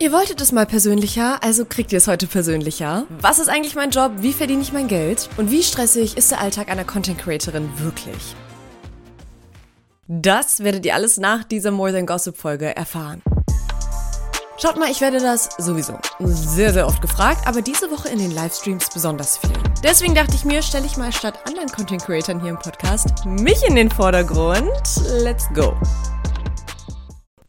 Ihr wolltet es mal persönlicher, also kriegt ihr es heute persönlicher. Was ist eigentlich mein Job? Wie verdiene ich mein Geld? Und wie stressig ist der Alltag einer Content Creatorin wirklich? Das werdet ihr alles nach dieser More Than Gossip Folge erfahren. Schaut mal, ich werde das sowieso sehr, sehr oft gefragt, aber diese Woche in den Livestreams besonders viel. Deswegen dachte ich mir, stelle ich mal statt anderen Content Creatoren hier im Podcast mich in den Vordergrund. Let's go!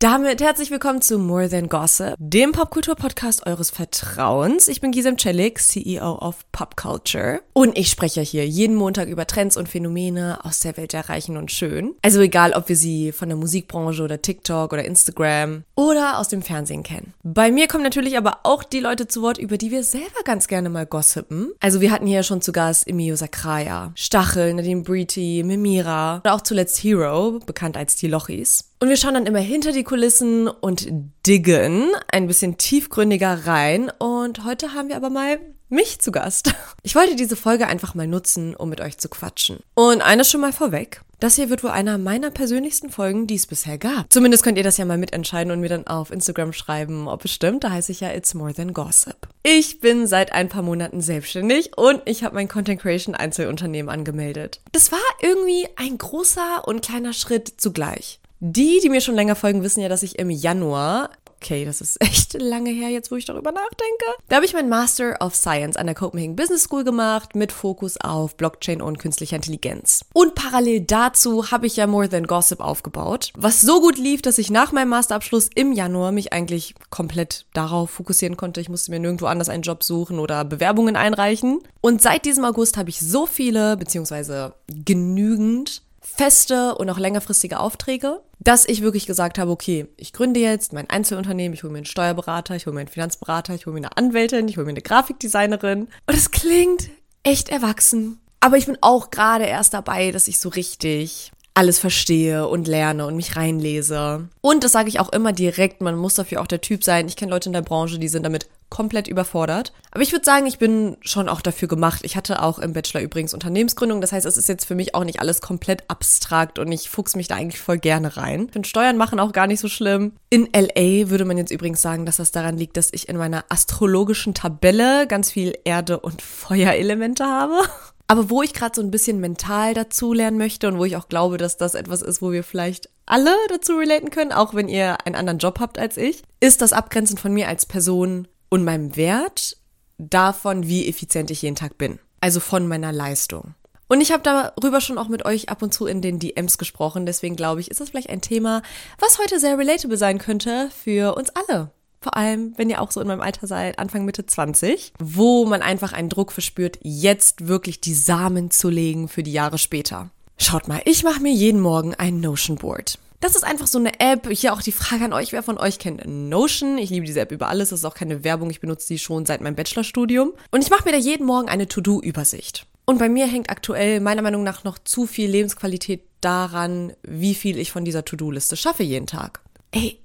Damit herzlich willkommen zu More Than Gossip, dem Popkultur-Podcast eures Vertrauens. Ich bin Gisem Celik, CEO of Pop Culture. Und ich spreche hier jeden Montag über Trends und Phänomene aus der Welt der Reichen und Schön. Also egal, ob wir sie von der Musikbranche oder TikTok oder Instagram oder aus dem Fernsehen kennen. Bei mir kommen natürlich aber auch die Leute zu Wort, über die wir selber ganz gerne mal gossipen. Also wir hatten hier schon zu Gast Emilio Sakraya, Stachel, Nadine Breety, Mimira oder auch zuletzt Hero, bekannt als die Lochis. Und wir schauen dann immer hinter die Kulissen und diggen ein bisschen tiefgründiger rein. Und heute haben wir aber mal mich zu Gast. Ich wollte diese Folge einfach mal nutzen, um mit euch zu quatschen. Und eines schon mal vorweg. Das hier wird wohl einer meiner persönlichsten Folgen, die es bisher gab. Zumindest könnt ihr das ja mal mitentscheiden und mir dann auf Instagram schreiben, ob es stimmt. Da heiße ich ja It's More Than Gossip. Ich bin seit ein paar Monaten selbstständig und ich habe mein Content Creation Einzelunternehmen angemeldet. Das war irgendwie ein großer und kleiner Schritt zugleich. Die, die mir schon länger folgen, wissen ja, dass ich im Januar okay, das ist echt lange her jetzt, wo ich darüber nachdenke. Da habe ich mein Master of Science an der Copenhagen Business School gemacht mit Fokus auf Blockchain und künstlicher Intelligenz. Und parallel dazu habe ich ja More Than Gossip aufgebaut, was so gut lief, dass ich nach meinem Masterabschluss im Januar mich eigentlich komplett darauf fokussieren konnte. Ich musste mir nirgendwo anders einen Job suchen oder Bewerbungen einreichen. Und seit diesem August habe ich so viele, beziehungsweise genügend feste und auch längerfristige Aufträge, dass ich wirklich gesagt habe, okay, ich gründe jetzt mein Einzelunternehmen, ich hole mir einen Steuerberater, ich hole mir einen Finanzberater, ich hole mir eine Anwältin, ich hole mir eine Grafikdesignerin. Und es klingt echt erwachsen. Aber ich bin auch gerade erst dabei, dass ich so richtig alles verstehe und lerne und mich reinlese. Und das sage ich auch immer direkt, man muss dafür auch der Typ sein. Ich kenne Leute in der Branche, die sind damit komplett überfordert. Aber ich würde sagen, ich bin schon auch dafür gemacht. Ich hatte auch im Bachelor übrigens Unternehmensgründung. Das heißt, es ist jetzt für mich auch nicht alles komplett abstrakt und ich fuchs mich da eigentlich voll gerne rein. Ich finde Steuern machen auch gar nicht so schlimm. In LA würde man jetzt übrigens sagen, dass das daran liegt, dass ich in meiner astrologischen Tabelle ganz viel Erde- und Feuerelemente habe. Aber wo ich gerade so ein bisschen mental dazu lernen möchte und wo ich auch glaube, dass das etwas ist, wo wir vielleicht alle dazu relaten können, auch wenn ihr einen anderen Job habt als ich, ist das Abgrenzen von mir als Person und meinem Wert davon, wie effizient ich jeden Tag bin. Also von meiner Leistung. Und ich habe darüber schon auch mit euch ab und zu in den DMs gesprochen, deswegen glaube ich, ist das vielleicht ein Thema, was heute sehr relatable sein könnte für uns alle. Vor allem, wenn ihr auch so in meinem Alter seid, Anfang Mitte 20, wo man einfach einen Druck verspürt, jetzt wirklich die Samen zu legen für die Jahre später. Schaut mal, ich mache mir jeden Morgen ein Notion Board. Das ist einfach so eine App. Hier auch die Frage an euch, wer von euch kennt Notion? Ich liebe diese App über alles. Das ist auch keine Werbung. Ich benutze die schon seit meinem Bachelorstudium. Und ich mache mir da jeden Morgen eine To-Do-Übersicht. Und bei mir hängt aktuell meiner Meinung nach noch zu viel Lebensqualität daran, wie viel ich von dieser To-Do-Liste schaffe jeden Tag. Ey,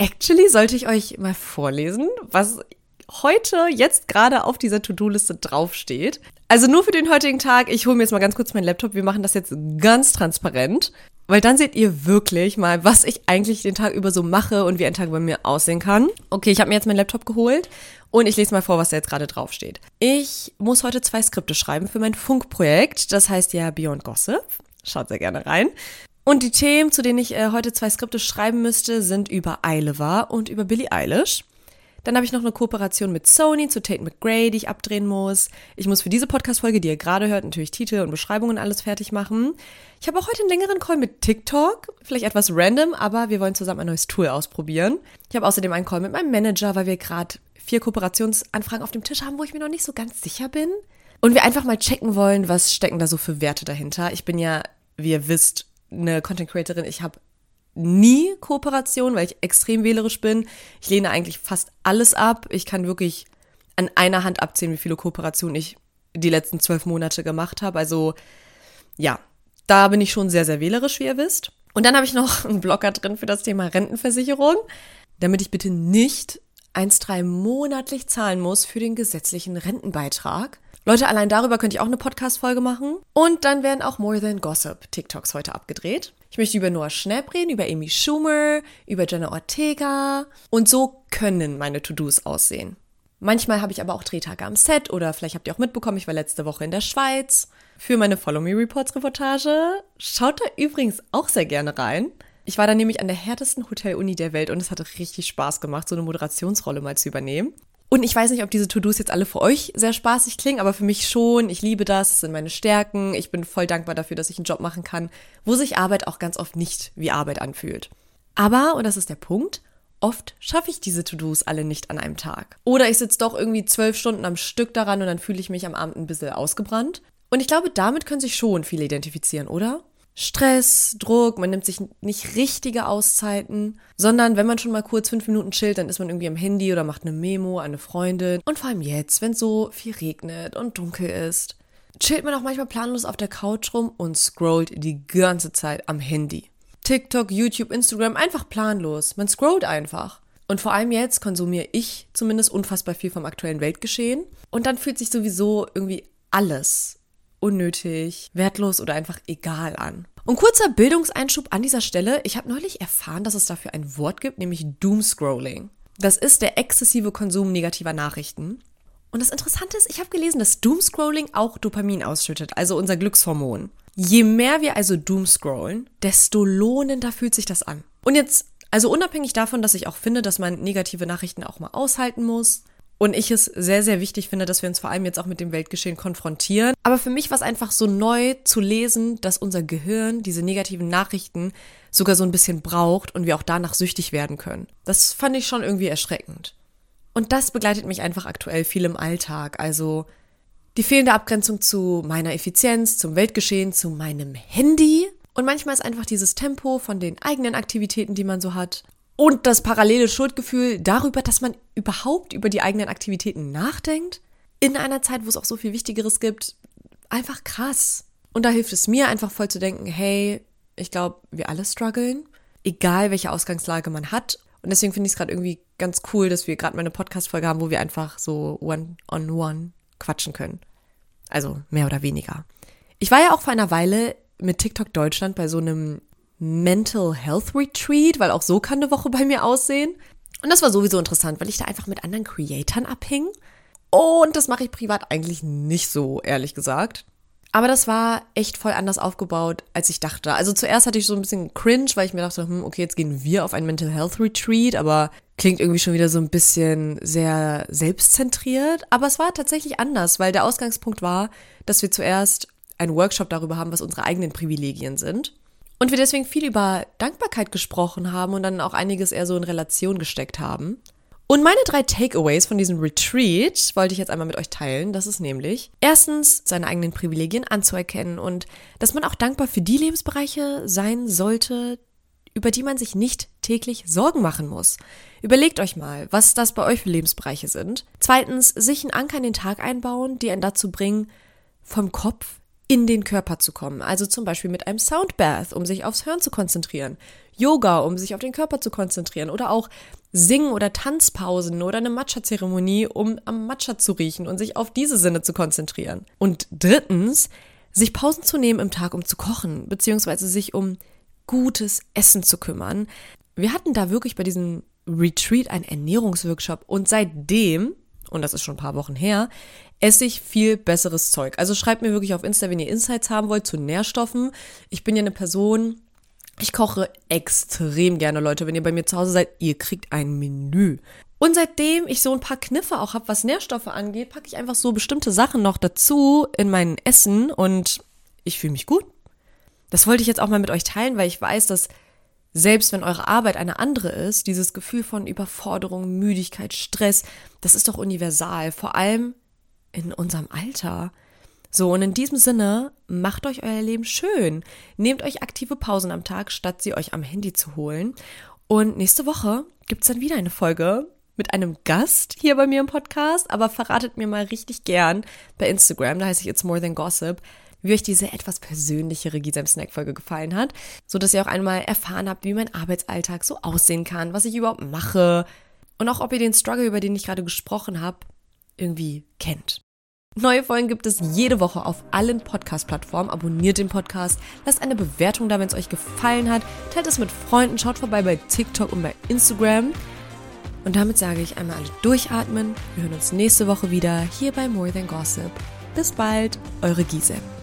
Actually sollte ich euch mal vorlesen, was heute jetzt gerade auf dieser To-Do-Liste draufsteht. Also nur für den heutigen Tag, ich hole mir jetzt mal ganz kurz meinen Laptop, wir machen das jetzt ganz transparent, weil dann seht ihr wirklich mal, was ich eigentlich den Tag über so mache und wie ein Tag bei mir aussehen kann. Okay, ich habe mir jetzt meinen Laptop geholt und ich lese mal vor, was da jetzt gerade draufsteht. Ich muss heute zwei Skripte schreiben für mein Funkprojekt, das heißt ja Beyond Gossip. Schaut sehr gerne rein. Und die Themen, zu denen ich äh, heute zwei Skripte schreiben müsste, sind über Eileva und über Billie Eilish. Dann habe ich noch eine Kooperation mit Sony zu Tate McGray, die ich abdrehen muss. Ich muss für diese Podcast-Folge, die ihr gerade hört, natürlich Titel und Beschreibungen alles fertig machen. Ich habe auch heute einen längeren Call mit TikTok. Vielleicht etwas random, aber wir wollen zusammen ein neues Tool ausprobieren. Ich habe außerdem einen Call mit meinem Manager, weil wir gerade vier Kooperationsanfragen auf dem Tisch haben, wo ich mir noch nicht so ganz sicher bin. Und wir einfach mal checken wollen, was stecken da so für Werte dahinter. Ich bin ja, wie ihr wisst, eine Content Creatorin, ich habe nie Kooperation, weil ich extrem wählerisch bin. Ich lehne eigentlich fast alles ab. Ich kann wirklich an einer Hand abzählen, wie viele Kooperationen ich die letzten zwölf Monate gemacht habe. Also ja, da bin ich schon sehr, sehr wählerisch, wie ihr wisst. Und dann habe ich noch einen Blocker drin für das Thema Rentenversicherung, damit ich bitte nicht 1,3 monatlich zahlen muss für den gesetzlichen Rentenbeitrag. Leute, allein darüber könnte ich auch eine Podcast-Folge machen. Und dann werden auch More Than Gossip TikToks heute abgedreht. Ich möchte über Noah Schnapp reden, über Amy Schumer, über Jenna Ortega. Und so können meine To-Dos aussehen. Manchmal habe ich aber auch Drehtage am Set oder vielleicht habt ihr auch mitbekommen, ich war letzte Woche in der Schweiz für meine Follow Me Reports Reportage. Schaut da übrigens auch sehr gerne rein. Ich war da nämlich an der härtesten Hotel-Uni der Welt und es hatte richtig Spaß gemacht, so eine Moderationsrolle mal zu übernehmen. Und ich weiß nicht, ob diese To-Dos jetzt alle für euch sehr spaßig klingen, aber für mich schon. Ich liebe das, es sind meine Stärken. Ich bin voll dankbar dafür, dass ich einen Job machen kann, wo sich Arbeit auch ganz oft nicht wie Arbeit anfühlt. Aber, und das ist der Punkt, oft schaffe ich diese To-Dos alle nicht an einem Tag. Oder ich sitze doch irgendwie zwölf Stunden am Stück daran und dann fühle ich mich am Abend ein bisschen ausgebrannt. Und ich glaube, damit können sich schon viele identifizieren, oder? Stress, Druck, man nimmt sich nicht richtige Auszeiten, sondern wenn man schon mal kurz fünf Minuten chillt, dann ist man irgendwie am Handy oder macht eine Memo an eine Freundin. Und vor allem jetzt, wenn so viel regnet und dunkel ist, chillt man auch manchmal planlos auf der Couch rum und scrollt die ganze Zeit am Handy. TikTok, YouTube, Instagram, einfach planlos. Man scrollt einfach. Und vor allem jetzt konsumiere ich zumindest unfassbar viel vom aktuellen Weltgeschehen. Und dann fühlt sich sowieso irgendwie alles unnötig, wertlos oder einfach egal an. Und kurzer Bildungseinschub an dieser Stelle. Ich habe neulich erfahren, dass es dafür ein Wort gibt, nämlich Doomscrolling. Das ist der exzessive Konsum negativer Nachrichten. Und das Interessante ist, ich habe gelesen, dass Doomscrolling auch Dopamin ausschüttet, also unser Glückshormon. Je mehr wir also Doomscrollen, desto lohnender fühlt sich das an. Und jetzt, also unabhängig davon, dass ich auch finde, dass man negative Nachrichten auch mal aushalten muss, und ich es sehr, sehr wichtig finde, dass wir uns vor allem jetzt auch mit dem Weltgeschehen konfrontieren. Aber für mich war es einfach so neu zu lesen, dass unser Gehirn diese negativen Nachrichten sogar so ein bisschen braucht und wir auch danach süchtig werden können. Das fand ich schon irgendwie erschreckend. Und das begleitet mich einfach aktuell viel im Alltag. Also die fehlende Abgrenzung zu meiner Effizienz, zum Weltgeschehen, zu meinem Handy. Und manchmal ist einfach dieses Tempo von den eigenen Aktivitäten, die man so hat, und das parallele Schuldgefühl darüber, dass man überhaupt über die eigenen Aktivitäten nachdenkt, in einer Zeit, wo es auch so viel Wichtigeres gibt, einfach krass. Und da hilft es mir einfach voll zu denken, hey, ich glaube, wir alle strugglen, egal welche Ausgangslage man hat. Und deswegen finde ich es gerade irgendwie ganz cool, dass wir gerade mal eine Podcast-Folge haben, wo wir einfach so one-on-one -on -one quatschen können. Also mehr oder weniger. Ich war ja auch vor einer Weile mit TikTok Deutschland bei so einem Mental Health Retreat, weil auch so kann eine Woche bei mir aussehen. Und das war sowieso interessant, weil ich da einfach mit anderen Creatoren abhing. Und das mache ich privat eigentlich nicht so, ehrlich gesagt. Aber das war echt voll anders aufgebaut, als ich dachte. Also zuerst hatte ich so ein bisschen cringe, weil ich mir dachte, hm, okay, jetzt gehen wir auf ein Mental Health Retreat, aber klingt irgendwie schon wieder so ein bisschen sehr selbstzentriert. Aber es war tatsächlich anders, weil der Ausgangspunkt war, dass wir zuerst einen Workshop darüber haben, was unsere eigenen Privilegien sind. Und wir deswegen viel über Dankbarkeit gesprochen haben und dann auch einiges eher so in Relation gesteckt haben. Und meine drei Takeaways von diesem Retreat wollte ich jetzt einmal mit euch teilen. Das ist nämlich, erstens, seine eigenen Privilegien anzuerkennen und dass man auch dankbar für die Lebensbereiche sein sollte, über die man sich nicht täglich Sorgen machen muss. Überlegt euch mal, was das bei euch für Lebensbereiche sind. Zweitens, sich einen Anker in den Tag einbauen, die einen dazu bringen, vom Kopf in den Körper zu kommen. Also zum Beispiel mit einem Soundbath, um sich aufs Hören zu konzentrieren. Yoga, um sich auf den Körper zu konzentrieren. Oder auch Sing- oder Tanzpausen oder eine Matcha-Zeremonie, um am Matcha zu riechen und sich auf diese Sinne zu konzentrieren. Und drittens, sich Pausen zu nehmen im Tag, um zu kochen, beziehungsweise sich um gutes Essen zu kümmern. Wir hatten da wirklich bei diesem Retreat einen Ernährungsworkshop und seitdem und das ist schon ein paar Wochen her, esse ich viel besseres Zeug. Also schreibt mir wirklich auf Insta, wenn ihr Insights haben wollt zu Nährstoffen. Ich bin ja eine Person, ich koche extrem gerne, Leute. Wenn ihr bei mir zu Hause seid, ihr kriegt ein Menü. Und seitdem ich so ein paar Kniffe auch habe, was Nährstoffe angeht, packe ich einfach so bestimmte Sachen noch dazu in mein Essen und ich fühle mich gut. Das wollte ich jetzt auch mal mit euch teilen, weil ich weiß, dass selbst wenn eure Arbeit eine andere ist, dieses Gefühl von Überforderung, Müdigkeit, Stress, das ist doch universal, vor allem in unserem Alter. So, und in diesem Sinne, macht euch euer Leben schön. Nehmt euch aktive Pausen am Tag, statt sie euch am Handy zu holen. Und nächste Woche gibt's dann wieder eine Folge mit einem Gast hier bei mir im Podcast, aber verratet mir mal richtig gern bei Instagram, da heiße ich It's More Than Gossip, wie euch diese etwas persönlichere Gisem Snack Folge gefallen hat, so dass ihr auch einmal erfahren habt, wie mein Arbeitsalltag so aussehen kann, was ich überhaupt mache und auch ob ihr den Struggle, über den ich gerade gesprochen habe, irgendwie kennt. Neue Folgen gibt es jede Woche auf allen Podcast-Plattformen. Abonniert den Podcast, lasst eine Bewertung da, wenn es euch gefallen hat. Teilt es mit Freunden, schaut vorbei bei TikTok und bei Instagram. Und damit sage ich einmal alle durchatmen. Wir hören uns nächste Woche wieder hier bei More Than Gossip. Bis bald, eure Giselle.